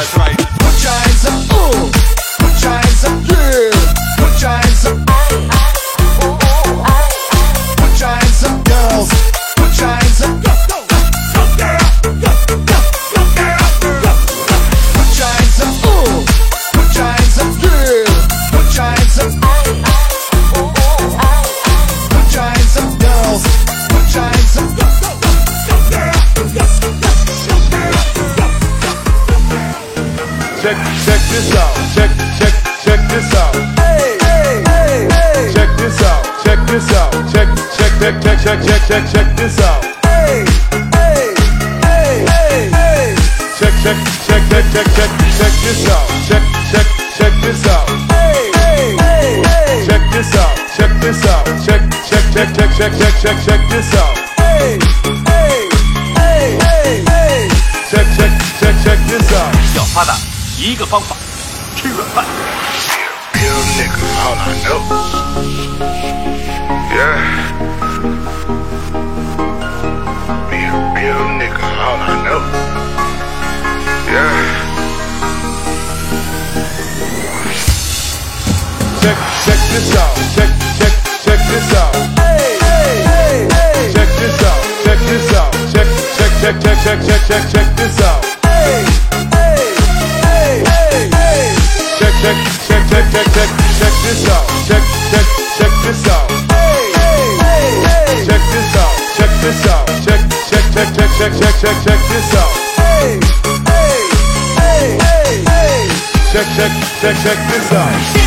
That's right. This out. Check, check, check this out. Hey, hey, hey, hey. Check this out. Check this out. Check, check, check, check, check, check, check, check this out. Hey, hey, hey, hey, hey. Check, check, check, check, check, check, check this out. Check, check, check this out. Hey, hey, hey, hey. Check this out. Check this out. Check, check, check, check, check, check, check, check this out. Hey, hey, hey, hey, hey. Check, check, check, check this out. 要发达，一个方法，吃软饭。Real nigga, all I know. Yeah. Real, real nigga, all I know. Yeah. Check, check this out. Check, check, check this out. Hey, hey, hey, hey. Check this out. Check this out. Check, check, check, check, check, check, check, check this out. Check, check, check, check, check, check, this out. Check, check, check this out. Hey, hey, hey. Check this out. Check this out. Check, check, check, check, check, check, check, check this out. Hey, hey, hey, hey. Check, check, check, check this out.